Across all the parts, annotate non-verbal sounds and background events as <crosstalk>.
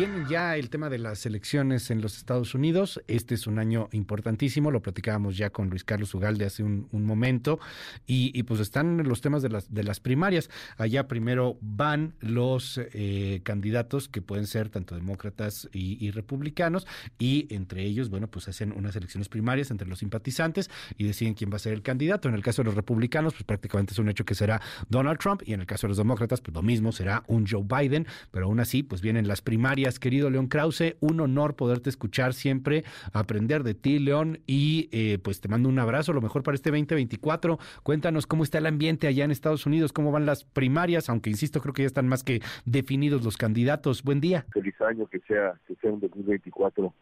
Viene ya el tema de las elecciones en los Estados Unidos. Este es un año importantísimo. Lo platicábamos ya con Luis Carlos Ugalde hace un, momento. Y, pues están los temas de las, de las primarias. Allá primero van los eh, candidatos que pueden ser tanto demócratas y, republicanos. Y entre ellos, bueno, pues hacen unas elecciones primarias entre los simpatizantes y deciden quién va a ser el candidato. En el caso de los republicanos, pues prácticamente es un hecho que será Donald Trump. Y en el caso de los demócratas, pues lo mismo será un Joe Biden. Pero aún así, pues vienen las primarias querido León Krause. Un honor poderte escuchar siempre, aprender de ti, León, y eh, pues te mando un abrazo, lo mejor para este 2024. Cuéntanos cómo está el ambiente allá en Estados Unidos, cómo van las primarias, aunque insisto, creo que ya están más que definidos los candidatos. Buen día. Feliz año, que sea, que sea un 2024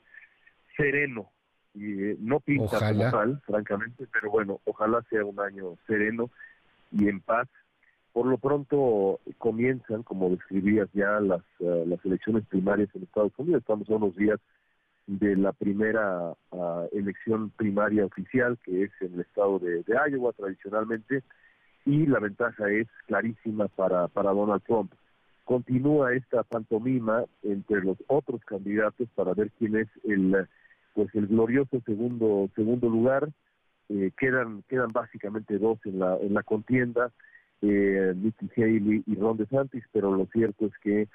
sereno. Y eh, no pinta como tal, francamente, pero bueno, ojalá sea un año sereno y en paz por lo pronto comienzan, como describías ya, las, eh, las elecciones primarias en Estados Unidos. Estamos a unos días de la primera ah, elección primaria oficial, que es en el estado de, Iowa tradicionalmente, y la ventaja es clarísima para, para Donald Trump. Continúa esta pantomima entre los otros candidatos para ver quién es el pues el glorioso segundo segundo lugar. Eh, quedan quedan básicamente dos en la en la contienda eh, Nikki Haley y Ron DeSantis, pero lo cierto es que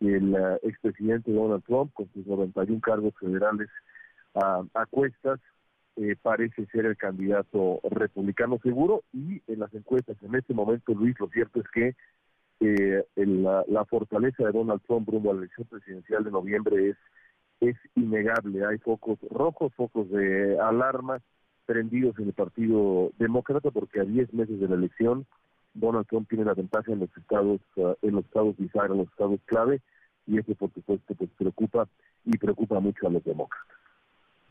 el uh, expresidente Donald Trump, con sus 91 cargos federales a cuestas, eh, parece ser el candidato republicano seguro y en las encuestas en este momento, Luis, lo cierto es que eh, la, la, fortaleza de Donald Trump rumbo a la elección presidencial de noviembre es, es innegable. Hay focos rojos, focos de alarma prendidos en el Partido Demócrata porque a 10 meses de la elección Donald Trump tiene la ventaja en los estados, uh, en los estados bisagra, en los estados clave, y eso por supuesto pues preocupa y preocupa mucho a los demócratas.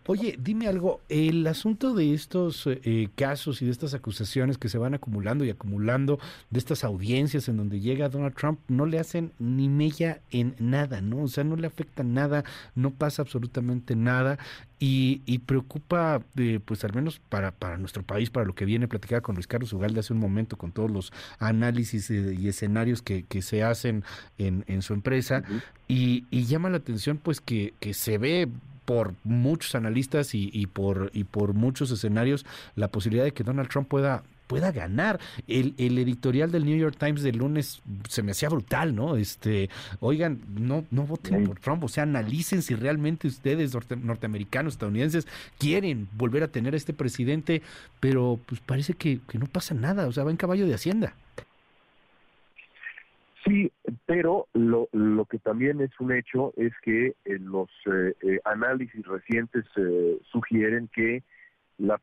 Oye, dime algo, el asunto de estos eh, casos y de estas acusaciones que se van acumulando y acumulando, de estas audiencias en donde llega Donald Trump, no le hacen ni mella en nada, ¿no? O sea, no le afecta nada, no pasa absolutamente nada y, y preocupa, eh, pues al menos para, para nuestro país, para lo que viene platicada con Luis Carlos Ugalde hace un momento, con todos los análisis eh, y escenarios que, que se hacen en, en su empresa, y, y llama la atención pues que, que se ve por muchos analistas y, por y por muchos escenarios la posibilidad de que Donald Trump pueda pueda ganar. El, el editorial del New York Times del lunes se me hacía brutal, ¿no? Este, oigan, no, no voten por Trump, o sea, analicen si realmente ustedes, norteamericanos, estadounidenses, quieren volver a tener a este presidente, pero pues parece que, que no pasa nada, o sea, va en caballo de Hacienda. Sí, pero lo, lo que también es un hecho es que eh, los eh, eh, análisis recientes sugieren que la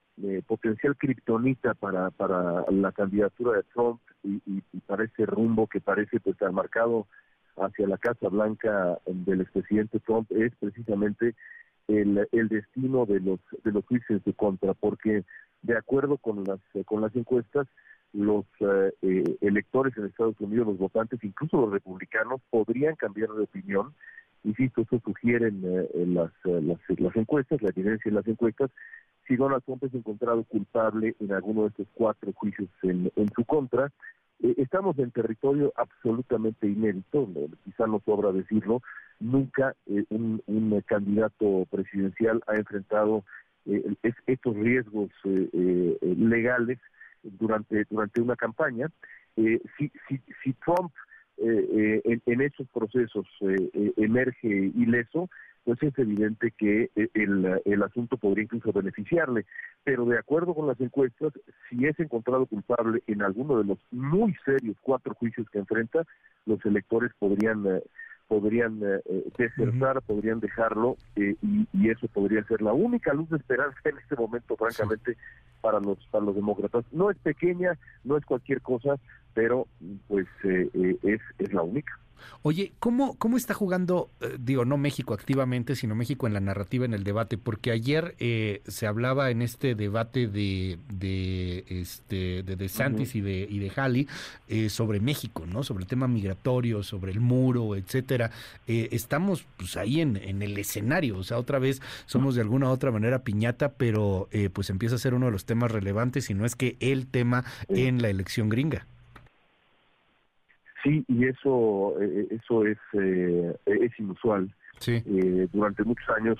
potencial kriptonita para, para la candidatura de Trump y, para ese rumbo que parece pues estar marcado hacia la Casa Blanca del expresidente Trump es precisamente el, el destino de los de los juicios de contra, porque de acuerdo con las con las encuestas los eh, eh, electores en Estados Unidos, los votantes, incluso los republicanos, podrían cambiar de opinión. Insisto, eso sugieren eh, las, las, las, encuestas, la evidencia en las encuestas. Si Donald Trump es encontrado culpable en alguno de estos cuatro juicios en, en su contra, estamos en territorio absolutamente inédito, quizá no sobra decirlo, nunca un, un, candidato presidencial ha enfrentado estos riesgos legales durante, durante una campaña. Eh, si, si, si Trump eh, eh, en, esos procesos emerge ileso, pues es evidente que el, el asunto podría incluso beneficiarle. Pero de acuerdo con las encuestas, si es encontrado culpable en alguno de los muy serios cuatro juicios que enfrenta, los electores podrían podrían desertar, podrían dejarlo y, y, eso podría ser la única luz de esperanza en este momento, francamente, para los para los demócratas. No es pequeña, no es cualquier cosa, pero pues eh, eh, es, es la única. Oye, ¿cómo, cómo está jugando, eh, digo, no México activamente, sino México en la narrativa, en el debate? Porque ayer eh, se hablaba en este debate de, de, este, de, de Santis y de, y de Halley eh, sobre México, ¿no? Sobre el tema migratorio, sobre el muro, etcétera. estamos pues ahí en, en el escenario, o sea, otra vez somos de alguna u otra manera piñata, pero pues empieza a ser uno de los temas relevantes y no es que el tema en la elección gringa. Sí, y eso, eh, eso es, eh, es inusual. Sí. Eh, durante muchos años,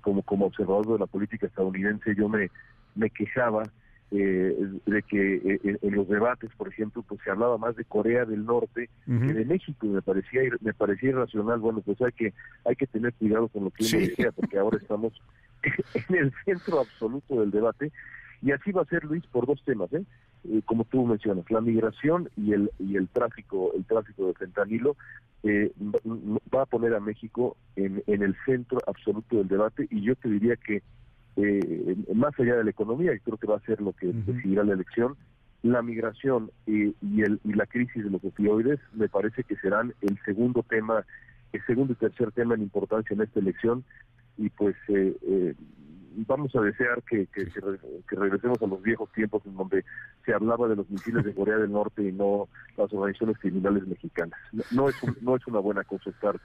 como, como observador de la política estadounidense, yo me, me quejaba de que en los debates, por ejemplo, pues se hablaba más de Corea del Norte que de México. Me parecía me parecía irracional. Bueno, pues hay que hay que tener cuidado con lo que uno decía, porque ahora estamos <laughs> en el centro absoluto del debate y así va a ser Luis por dos temas, ¿eh? ¿eh? como tú mencionas, la migración y el y el tráfico, el tráfico de fentanilo eh, va a poner a México en, en el centro absoluto del debate y yo te diría que eh, más allá de la economía, y creo que va a ser lo que decidirá la elección, la migración y, y, el, y la crisis de los opioides me parece que serán el segundo tema, el segundo y tercer tema en importancia en esta elección y pues eh, eh, vamos a desear que, que, que, regresemos a los viejos tiempos en donde se hablaba de los misiles de Corea del Norte y no las organizaciones criminales mexicanas. No, es, no es una buena cosa estar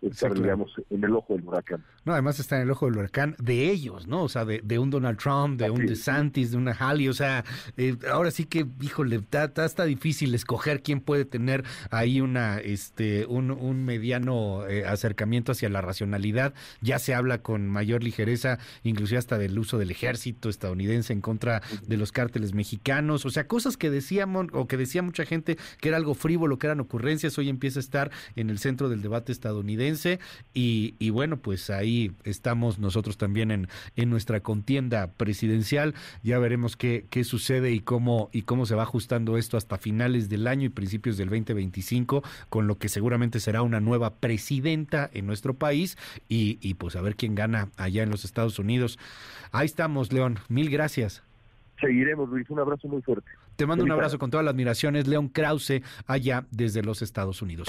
estar, digamos, en el ojo del huracán. No, además está en el ojo del huracán de ellos, ¿no? O sea, de, de un Donald Trump, de un DeSantis, de una Halley, o sea, eh, ahora sí que, híjole, está, está, difícil escoger quién puede tener ahí una, este, un, un mediano eh, acercamiento hacia la racionalidad. Ya se habla con mayor ligereza, inclusive hasta del uso del ejército estadounidense en contra de los cárteles mexicanos, o sea, cosas que decíamos, o que decía mucha gente que era algo frívolo, que eran ocurrencias, hoy empieza a estar en el centro del debate estadounidense y, bueno, pues ahí estamos nosotros también en, en nuestra contienda presidencial. Ya veremos qué, qué sucede y cómo, y cómo se va ajustando esto hasta finales del año y principios del 2025, con lo que seguramente será una nueva presidenta en nuestro país y, y pues a ver quién gana allá en los Estados Unidos. Ahí estamos, León. Mil gracias. Seguiremos, Luis. Un abrazo muy fuerte. Te mando un abrazo con todas las admiraciones, León Krause, allá desde los Estados Unidos.